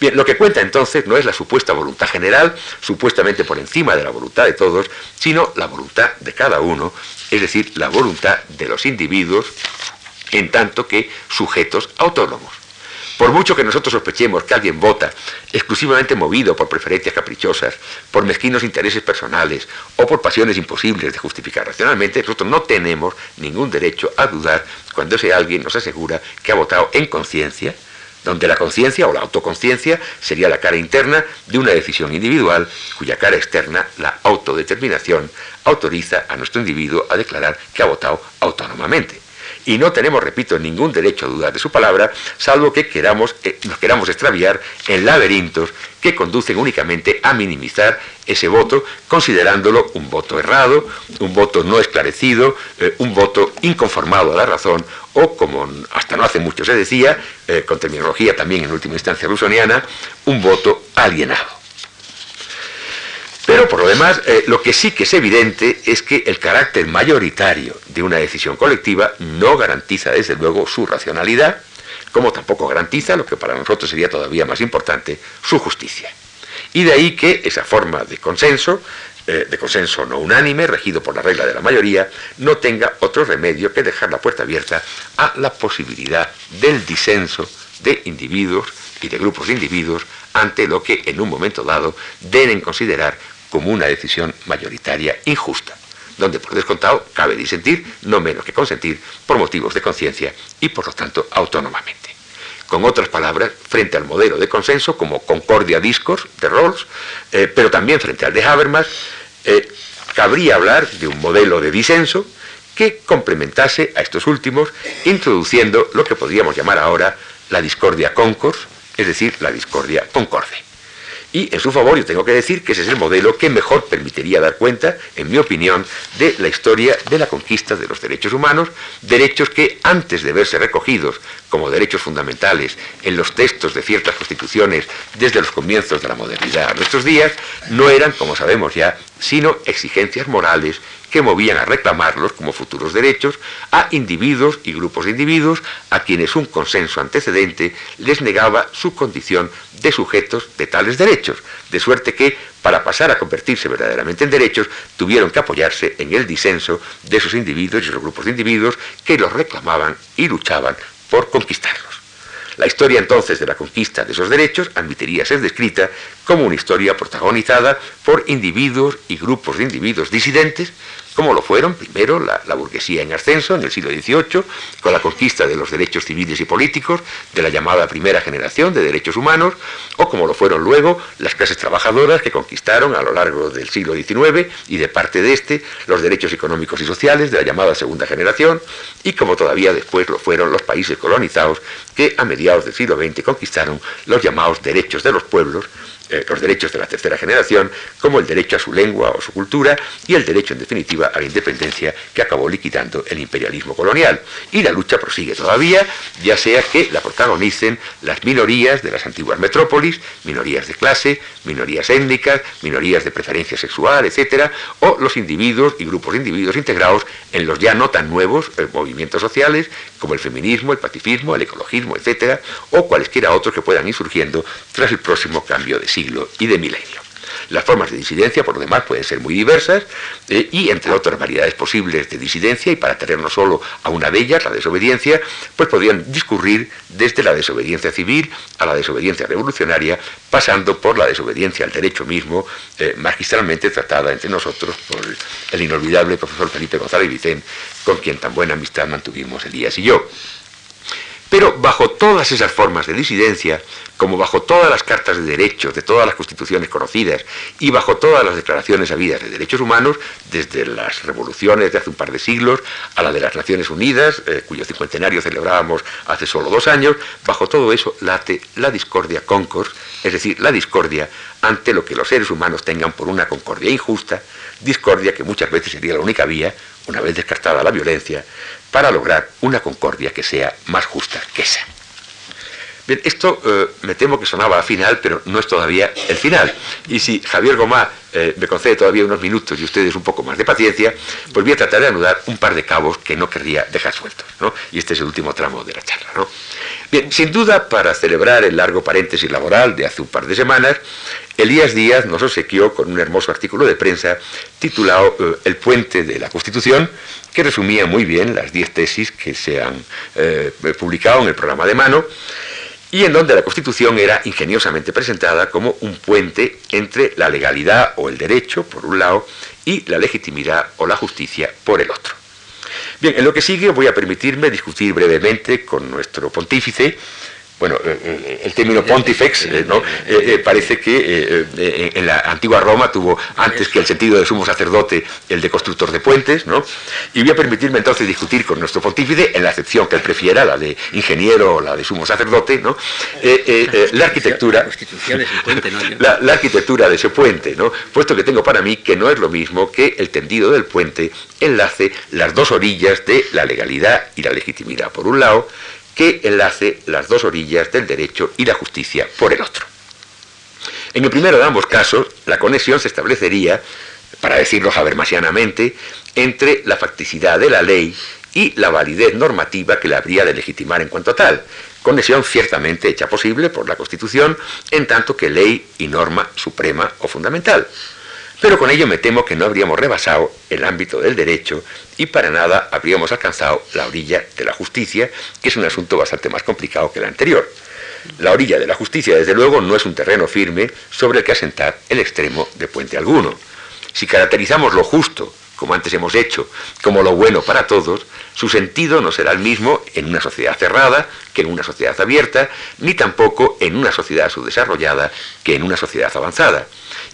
Bien, lo que cuenta entonces no es la supuesta voluntad general, supuestamente por encima de la voluntad de todos, sino la voluntad de cada uno, es decir, la voluntad de los individuos en tanto que sujetos autónomos. Por mucho que nosotros sospechemos que alguien vota exclusivamente movido por preferencias caprichosas, por mezquinos intereses personales o por pasiones imposibles de justificar racionalmente, nosotros no tenemos ningún derecho a dudar cuando ese alguien nos asegura que ha votado en conciencia, donde la conciencia o la autoconciencia sería la cara interna de una decisión individual cuya cara externa, la autodeterminación, autoriza a nuestro individuo a declarar que ha votado autónomamente y no tenemos, repito, ningún derecho a dudar de su palabra, salvo que queramos, eh, nos queramos extraviar en laberintos que conducen únicamente a minimizar ese voto, considerándolo un voto errado, un voto no esclarecido, eh, un voto inconformado a la razón, o como hasta no hace mucho se decía, eh, con terminología también en última instancia rusoniana, un voto alienado. Pero por lo demás, eh, lo que sí que es evidente es que el carácter mayoritario de una decisión colectiva no garantiza desde luego su racionalidad, como tampoco garantiza, lo que para nosotros sería todavía más importante, su justicia. Y de ahí que esa forma de consenso, eh, de consenso no unánime, regido por la regla de la mayoría, no tenga otro remedio que dejar la puerta abierta a la posibilidad del disenso de individuos y de grupos de individuos ante lo que en un momento dado deben considerar como una decisión mayoritaria injusta, donde por descontado cabe disentir, no menos que consentir, por motivos de conciencia y por lo tanto autónomamente. Con otras palabras, frente al modelo de consenso como Concordia Discourse de Rawls, eh, pero también frente al de Habermas, eh, cabría hablar de un modelo de disenso que complementase a estos últimos, introduciendo lo que podríamos llamar ahora la discordia concord, es decir, la discordia concorde. Y en su favor yo tengo que decir que ese es el modelo que mejor permitiría dar cuenta, en mi opinión, de la historia de la conquista de los derechos humanos, derechos que antes de verse recogidos como derechos fundamentales en los textos de ciertas constituciones desde los comienzos de la modernidad a nuestros días, no eran, como sabemos ya, sino exigencias morales que movían a reclamarlos como futuros derechos a individuos y grupos de individuos a quienes un consenso antecedente les negaba su condición de sujetos de tales derechos, de suerte que, para pasar a convertirse verdaderamente en derechos, tuvieron que apoyarse en el disenso de esos individuos y esos grupos de individuos que los reclamaban y luchaban por conquistarlos. La historia entonces de la conquista de esos derechos admitiría ser descrita como una historia protagonizada por individuos y grupos de individuos disidentes como lo fueron primero la, burguesía en ascenso en el siglo XVIII, con la conquista de los derechos civiles y políticos de la llamada primera generación de derechos humanos, o como lo fueron luego las clases trabajadoras que conquistaron a lo largo del siglo XIX y de parte de este los derechos económicos y sociales de la llamada segunda generación, y como todavía después lo fueron los países colonizados que a mediados del siglo XX conquistaron los llamados derechos de los pueblos, eh, los derechos de la tercera generación, como el derecho a su lengua o su cultura y el derecho, en definitiva, a la independencia que acabó liquidando el imperialismo colonial. Y la lucha prosigue todavía, ya sea que la protagonicen las minorías de las antiguas metrópolis, minorías de clase, minorías étnicas, minorías de preferencia sexual, etc., o los individuos y grupos de individuos integrados en los ya no tan nuevos eh, movimientos sociales, como el feminismo, el pacifismo, el ecologismo, etc., o cualesquiera otros que puedan ir surgiendo tras el próximo cambio de siglo y de milenio. Las formas de disidencia, por lo demás, pueden ser muy diversas eh, y, entre otras variedades posibles de disidencia, y para tenernos solo a una de ellas, la desobediencia, pues podrían discurrir desde la desobediencia civil a la desobediencia revolucionaria, pasando por la desobediencia al derecho mismo, eh, magistralmente tratada entre nosotros por el inolvidable profesor Felipe González Vicente, con quien tan buena amistad mantuvimos Elías y yo. Pero bajo todas esas formas de disidencia, como bajo todas las cartas de derechos de todas las constituciones conocidas y bajo todas las declaraciones habidas de derechos humanos, desde las revoluciones de hace un par de siglos a la de las Naciones Unidas, eh, cuyo cincuentenario celebrábamos hace solo dos años, bajo todo eso late la discordia concord, es decir, la discordia ante lo que los seres humanos tengan por una concordia injusta, discordia que muchas veces sería la única vía, una vez descartada la violencia, para lograr una concordia que sea más justa que esa. Bien, esto eh, me temo que sonaba al final, pero no es todavía el final. Y si Javier Gomá eh, me concede todavía unos minutos y ustedes un poco más de paciencia, pues voy a tratar de anudar un par de cabos que no querría dejar sueltos. ¿no? Y este es el último tramo de la charla. ¿no? Bien, sin duda, para celebrar el largo paréntesis laboral de hace un par de semanas, Elías Díaz nos obsequió con un hermoso artículo de prensa titulado eh, El puente de la Constitución, que resumía muy bien las diez tesis que se han publicado en el programa de mano y en donde la Constitución era ingeniosamente presentada como un puente entre la legalidad o el derecho, por un lado, y la legitimidad o la justicia, por el otro. Bien, en lo que sigue voy a permitirme discutir brevemente con nuestro pontífice bueno, eh, eh, el término pontifex eh, ¿no? parece que en la antigua Roma tuvo antes que el sentido de sumo sacerdote el de constructor de puentes, ¿no? y voy a permitirme entonces discutir con nuestro pontífice, en la acepción que él prefiera, la de ingeniero o la de sumo sacerdote, ¿no? la arquitectura, la, la, arquitectura de ese puente, ¿no? puesto que tengo para mí que no es lo mismo que el tendido del puente enlace las dos orillas de la legalidad y la legitimidad, por un lado, que enlace las dos orillas del derecho y la justicia por el otro. En el primero de ambos casos, la conexión se establecería, para decirlo habermasianamente, entre la facticidad de la ley y la validez normativa que la habría de legitimar en cuanto tal, conexión ciertamente hecha posible por la Constitución, en tanto que ley y norma suprema o fundamental. Pero con ello me temo que no habríamos rebasado el ámbito del derecho y para nada habríamos alcanzado la orilla de la justicia, que es un asunto bastante más complicado que el anterior. La orilla de la justicia, desde luego, no es un terreno firme sobre el que asentar el extremo de puente alguno. Si caracterizamos lo justo, como antes hemos hecho, como lo bueno para todos, su sentido no será el mismo en una sociedad cerrada que en una sociedad abierta, ni tampoco en una sociedad subdesarrollada que en una sociedad avanzada.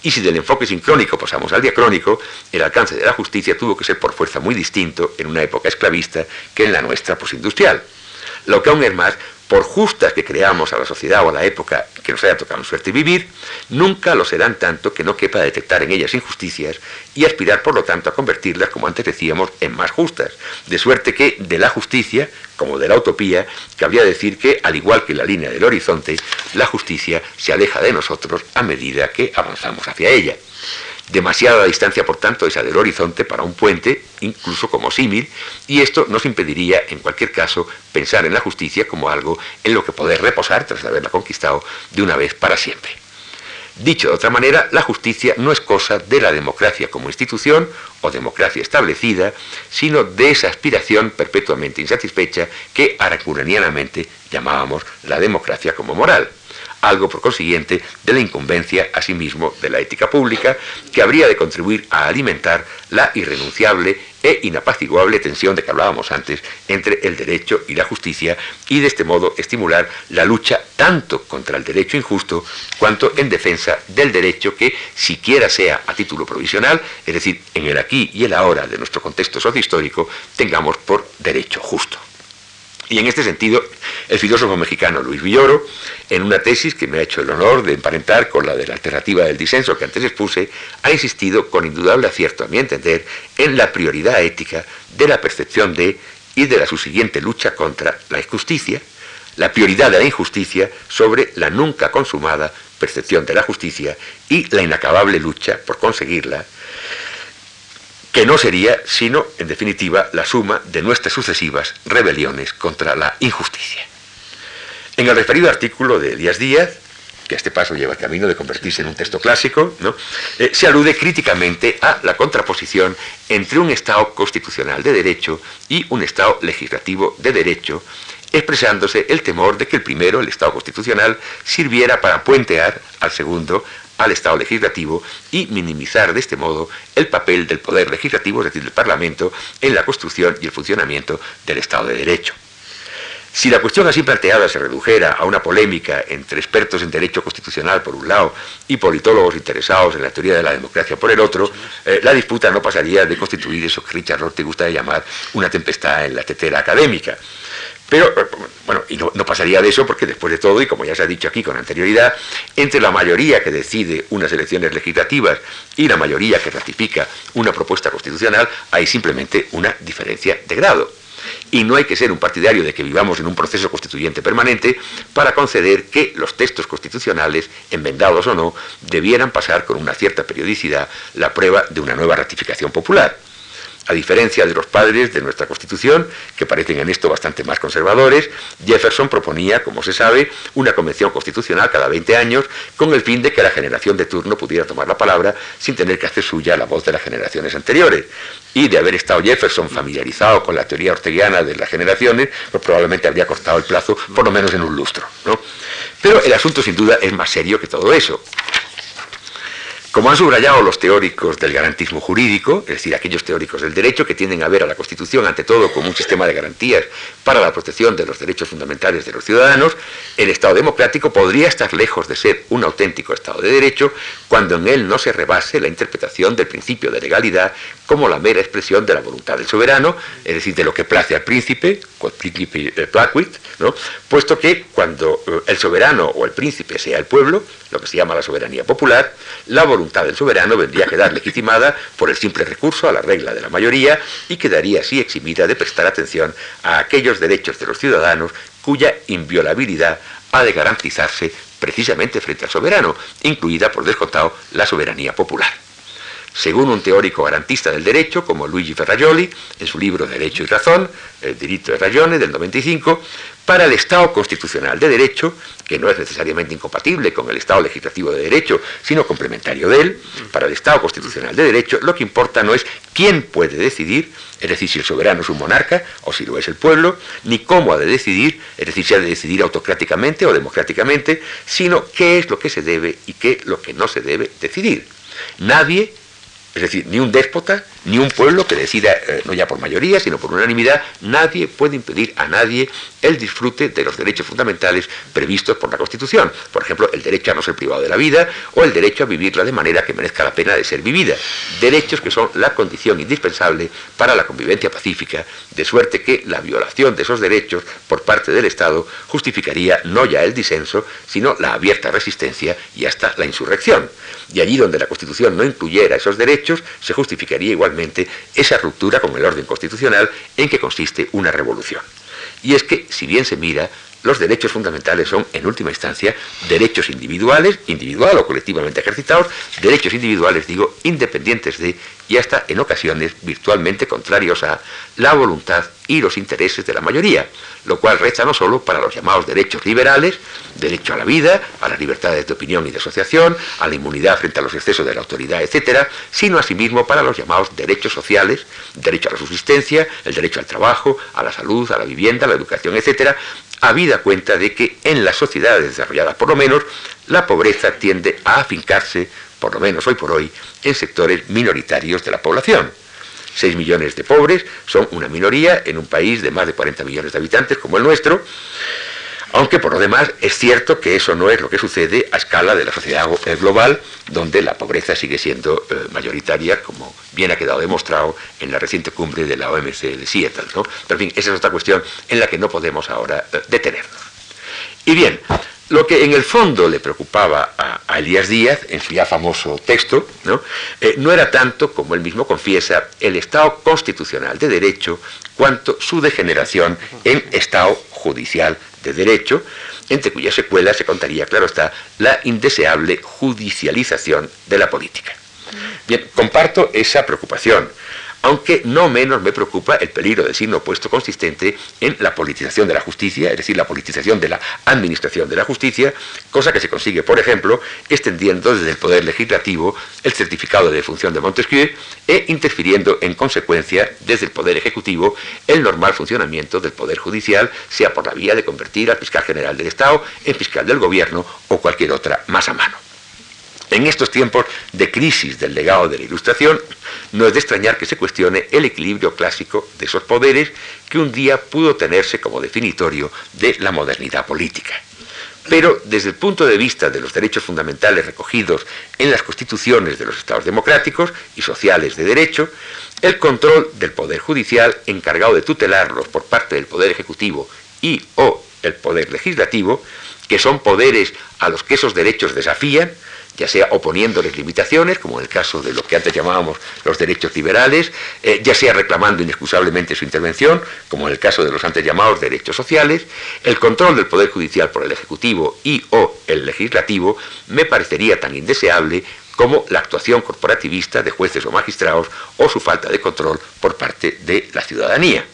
Y si del enfoque sincrónico pasamos al diacrónico, el alcance de la justicia tuvo que ser por fuerza muy distinto en una época esclavista que en la nuestra posindustrial. Lo que aún es más, por justas que creamos a la sociedad o a la época que nos haya tocado suerte vivir, nunca lo serán tanto que no quepa detectar en ellas injusticias y aspirar por lo tanto a convertirlas, como antes decíamos, en más justas. De suerte que de la justicia, como de la utopía, cabría decir que, al igual que la línea del horizonte, la justicia se aleja de nosotros a medida que avanzamos hacia ella. Demasiada distancia, por tanto, esa del horizonte para un puente, incluso como símil, y esto nos impediría, en cualquier caso, pensar en la justicia como algo en lo que poder reposar tras haberla conquistado de una vez para siempre. Dicho de otra manera, la justicia no es cosa de la democracia como institución o democracia establecida, sino de esa aspiración perpetuamente insatisfecha que aracuranianamente llamábamos la democracia como moral algo por consiguiente de la incumbencia asimismo de la ética pública, que habría de contribuir a alimentar la irrenunciable e inapaciguable tensión de que hablábamos antes entre el derecho y la justicia y de este modo estimular la lucha tanto contra el derecho injusto cuanto en defensa del derecho que siquiera sea a título provisional, es decir, en el aquí y el ahora de nuestro contexto sociohistórico, tengamos por derecho justo. Y en este sentido, el filósofo mexicano Luis Villoro, en una tesis que me ha hecho el honor de emparentar con la de la alternativa del disenso que antes expuse, ha insistido con indudable acierto, a mi entender, en la prioridad ética de la percepción de y de la subsiguiente lucha contra la injusticia, la prioridad de la injusticia sobre la nunca consumada percepción de la justicia y la inacabable lucha por conseguirla, que no sería sino, en definitiva, la suma de nuestras sucesivas rebeliones contra la injusticia. En el referido artículo de Díaz Díaz, que a este paso lleva el camino de convertirse en un texto clásico, eh, se alude críticamente a la contraposición entre un Estado constitucional de derecho y un Estado legislativo de derecho, expresándose el temor de que el primero, el Estado constitucional, sirviera para puentear al segundo al Estado legislativo y minimizar de este modo el papel del Poder Legislativo, es decir, del Parlamento, en la construcción y el funcionamiento del Estado de Derecho. Si la cuestión así planteada se redujera a una polémica entre expertos en derecho constitucional por un lado y politólogos interesados en la teoría de la democracia por el otro, eh, la disputa no pasaría de constituir eso que Richard Roth te gusta llamar una tempestad en la tetera académica. Pero, eh, bueno, y no, pasaría de eso porque después de todo, y como ya se ha dicho aquí con anterioridad, entre la mayoría que decide unas elecciones legislativas y la mayoría que ratifica una propuesta constitucional, hay simplemente una diferencia de grado. Y no hay que ser un partidario de que vivamos en un proceso constituyente permanente para conceder que los textos constitucionales, enmendados o no, debieran pasar con una cierta periodicidad la prueba de una nueva ratificación popular. A diferencia de los padres de nuestra Constitución, que parecen en esto bastante más conservadores, Jefferson proponía, como se sabe, una convención constitucional cada 20 años con el fin de que la generación de turno pudiera tomar la palabra sin tener que hacer suya la voz de las generaciones anteriores. Y de haber estado Jefferson familiarizado con la teoría orteguiana de las generaciones, pues probablemente habría cortado el plazo por lo menos en un lustro. Pero el asunto sin duda es más serio que todo eso. Como han subrayado los teóricos del garantismo jurídico, es decir, aquellos teóricos del derecho que tienden a ver a la Constitución ante todo como un sistema de garantías para la protección de los derechos fundamentales de los ciudadanos, el Estado democrático podría estar lejos de ser un auténtico Estado de Derecho cuando en él no se rebase la interpretación del principio de legalidad como la mera expresión de la voluntad del soberano, es decir, de lo que place al príncipe, eh, ¿no? puesto que cuando eh, el soberano o el príncipe sea el pueblo, lo que se llama la soberanía popular, la voluntad del soberano vendría a quedar legitimada por el simple recurso a la regla de la mayoría y quedaría así eximida de prestar atención a aquellos derechos de los ciudadanos cuya inviolabilidad ha de garantizarse precisamente frente al soberano, incluida por descontado la soberanía popular. Según un teórico garantista del derecho como Luigi Ferrajoli, en su libro Derecho y Razón, el Diritto e Ragione del 95, para el Estado constitucional de derecho, que no es necesariamente incompatible con el Estado legislativo de derecho, sino complementario de él, para el Estado constitucional de derecho, lo que importa no es quién puede decidir, es decir, si el soberano es un monarca o si lo es el pueblo, ni cómo ha de decidir, es decir, si ha de decidir autocráticamente o democráticamente, sino qué es lo que se debe y qué es lo que no se debe decidir. Nadie es decir, ni un déspota, ni un pueblo que decida, eh, no ya por mayoría, sino por unanimidad, nadie puede impedir a nadie el disfrute de los derechos fundamentales previstos por la Constitución. Por ejemplo, el derecho a no ser privado de la vida o el derecho a vivirla de manera que merezca la pena de ser vivida. Derechos que son la condición indispensable para la convivencia pacífica, de suerte que la violación de esos derechos por parte del Estado justificaría no ya el disenso, sino la abierta resistencia y hasta la insurrección. Y allí donde la Constitución no incluyera esos derechos, se justificaría igualmente esa ruptura con el orden constitucional en que consiste una revolución. Y es que, si bien se mira, los derechos fundamentales son, en última instancia, derechos individuales, individual o colectivamente ejercitados, derechos individuales, digo, independientes de y hasta en ocasiones virtualmente contrarios a la voluntad y los intereses de la mayoría, lo cual resta no solo para los llamados derechos liberales, derecho a la vida, a las libertades de opinión y de asociación, a la inmunidad frente a los excesos de la autoridad, etcétera, sino asimismo para los llamados derechos sociales, derecho a la subsistencia, el derecho al trabajo, a la salud, a la vivienda, a la educación, etcétera, habida cuenta de que en las sociedades desarrolladas por lo menos, la pobreza tiende a afincarse, por lo menos hoy por hoy, en sectores minoritarios de la población. 6 millones de pobres son una minoría en un país de más de 40 millones de habitantes como el nuestro, aunque por lo demás es cierto que eso no es lo que sucede a escala de la sociedad global, donde la pobreza sigue siendo eh, mayoritaria, como bien ha quedado demostrado en la reciente cumbre de la OMC de Seattle. ¿no? Pero en fin, esa es otra cuestión en la que no podemos ahora eh, detenernos. Y bien, lo que en el fondo le preocupaba a, Elías Díaz, en su ya famoso texto, ¿no? Eh, no era tanto, como él mismo confiesa, el Estado constitucional de derecho, cuanto su degeneración en Estado judicial de derecho, entre cuyas secuelas se contaría, claro está, la indeseable judicialización de la política. Bien, comparto esa preocupación aunque no menos me preocupa el peligro del signo opuesto consistente en la politización de la justicia, es decir, la politización de la administración de la justicia, cosa que se consigue, por ejemplo, extendiendo desde el Poder Legislativo el certificado de función de Montesquieu e interfiriendo en consecuencia desde el Poder Ejecutivo el normal funcionamiento del Poder Judicial, sea por la vía de convertir al fiscal general del Estado en fiscal del Gobierno o cualquier otra más a mano. En estos tiempos de crisis del legado de la Ilustración, no es de extrañar que se cuestione el equilibrio clásico de esos poderes que un día pudo tenerse como definitorio de la modernidad política. Pero desde el punto de vista de los derechos fundamentales recogidos en las constituciones de los estados democráticos y sociales de derecho, el control del Poder Judicial encargado de tutelarlos por parte del Poder Ejecutivo y o el Poder Legislativo, que son poderes a los que esos derechos desafían, ya sea oponiéndoles limitaciones, como en el caso de lo que antes llamábamos los derechos liberales, eh, ya sea reclamando inexcusablemente su intervención, como en el caso de los antes llamados derechos sociales, el control del Poder Judicial por el Ejecutivo y o el Legislativo me parecería tan indeseable como la actuación corporativista de jueces o magistrados o su falta de control por parte de la ciudadanía.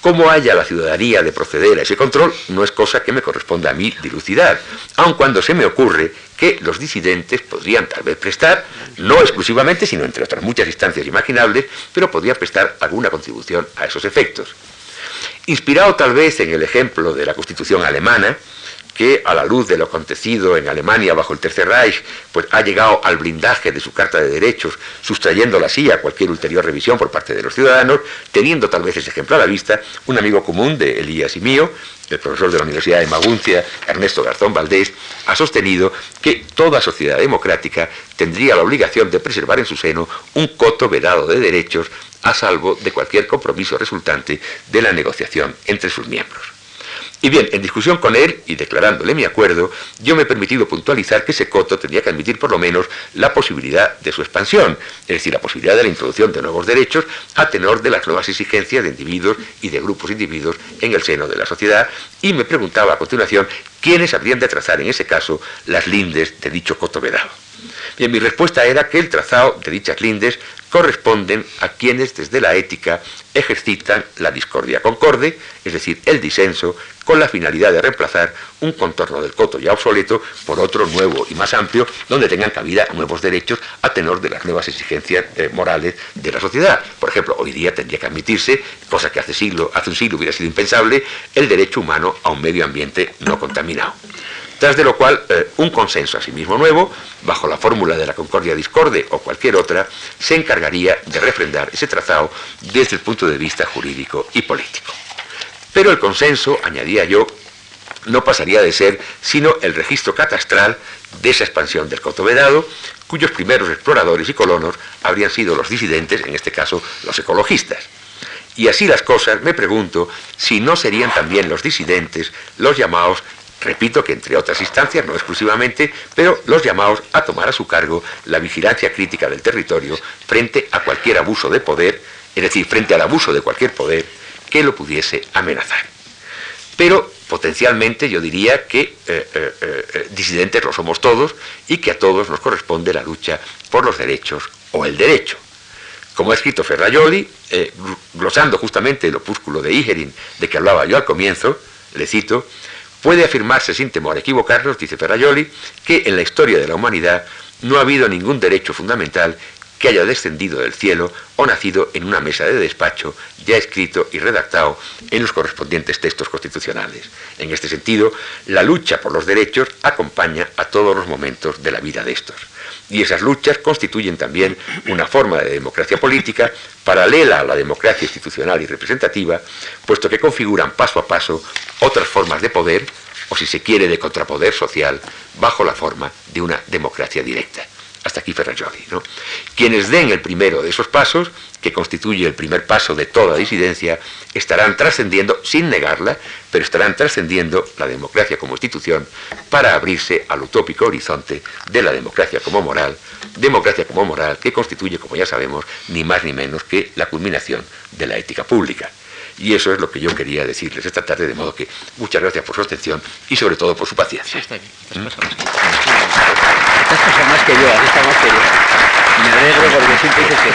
Cómo haya la ciudadanía de proceder a ese control no es cosa que me corresponda a mí dilucidar, aun cuando se me ocurre que los disidentes podrían tal vez prestar, no exclusivamente, sino entre otras muchas instancias imaginables, pero podrían prestar alguna contribución a esos efectos. Inspirado tal vez en el ejemplo de la Constitución alemana, que a la luz de lo acontecido en Alemania bajo el Tercer Reich, pues ha llegado al blindaje de su Carta de Derechos, sustrayéndola así a cualquier ulterior revisión por parte de los ciudadanos, teniendo tal vez ese ejemplo a la vista, un amigo común de Elías y mío, el profesor de la Universidad de Maguncia, Ernesto Garzón Valdés, ha sostenido que toda sociedad democrática tendría la obligación de preservar en su seno un coto vedado de derechos a salvo de cualquier compromiso resultante de la negociación entre sus miembros. Y bien, en discusión con él y declarándole mi acuerdo, yo me he permitido puntualizar que ese coto tendría que admitir por lo menos la posibilidad de su expansión, es decir, la posibilidad de la introducción de nuevos derechos a tenor de las nuevas exigencias de individuos y de grupos individuos en el seno de la sociedad, y me preguntaba a continuación quiénes habrían de trazar en ese caso las lindes de dicho coto vedado. Bien, mi respuesta era que el trazado de dichas lindes corresponden a quienes desde la ética ejercitan la discordia concorde, es decir, el disenso, con la finalidad de reemplazar un contorno del coto ya obsoleto por otro nuevo y más amplio, donde tengan cabida nuevos derechos a tenor de las nuevas exigencias eh, morales de la sociedad. Por ejemplo, hoy día tendría que admitirse, cosa que hace, siglo, hace un siglo hubiera sido impensable, el derecho humano a un medio ambiente no contaminado tras de lo cual eh, un consenso asimismo nuevo, bajo la fórmula de la concordia discorde o cualquier otra, se encargaría de refrendar ese trazado desde el punto de vista jurídico y político. Pero el consenso, añadía yo, no pasaría de ser sino el registro catastral de esa expansión del coto vedado, cuyos primeros exploradores y colonos habrían sido los disidentes, en este caso los ecologistas. Y así las cosas, me pregunto si no serían también los disidentes los llamados Repito que entre otras instancias, no exclusivamente, pero los llamados a tomar a su cargo la vigilancia crítica del territorio frente a cualquier abuso de poder, es decir, frente al abuso de cualquier poder que lo pudiese amenazar. Pero potencialmente yo diría que eh, eh, eh, disidentes lo somos todos y que a todos nos corresponde la lucha por los derechos o el derecho. Como ha escrito Ferraioli, glosando justamente el opúsculo de Igerin de que hablaba yo al comienzo, le cito, Puede afirmarse sin temor a equivocarnos, dice Ferraioli, que en la historia de la humanidad no ha habido ningún derecho fundamental que haya descendido del cielo o nacido en una mesa de despacho ya escrito y redactado en los correspondientes textos constitucionales. En este sentido, la lucha por los derechos acompaña a todos los momentos de la vida de estos. Y esas luchas constituyen también una forma de democracia política paralela a la democracia institucional y representativa, puesto que configuran paso a paso otras formas de poder, o si se quiere de contrapoder social, bajo la forma de una democracia directa. Hasta aquí Ferrajoli. ¿no? Quienes den el primero de esos pasos, que constituye el primer paso de toda disidencia, estarán trascendiendo, sin negarla, pero estarán trascendiendo la democracia como institución para abrirse al utópico horizonte de la democracia como moral, democracia como moral que constituye, como ya sabemos, ni más ni menos que la culminación de la ética pública. Y eso es lo que yo quería decirles esta tarde, de modo que muchas gracias por su atención y sobre todo por su paciencia. Está bien, estas cosas más que yo, estas cosas más que yo, Me alegro porque siempre dices que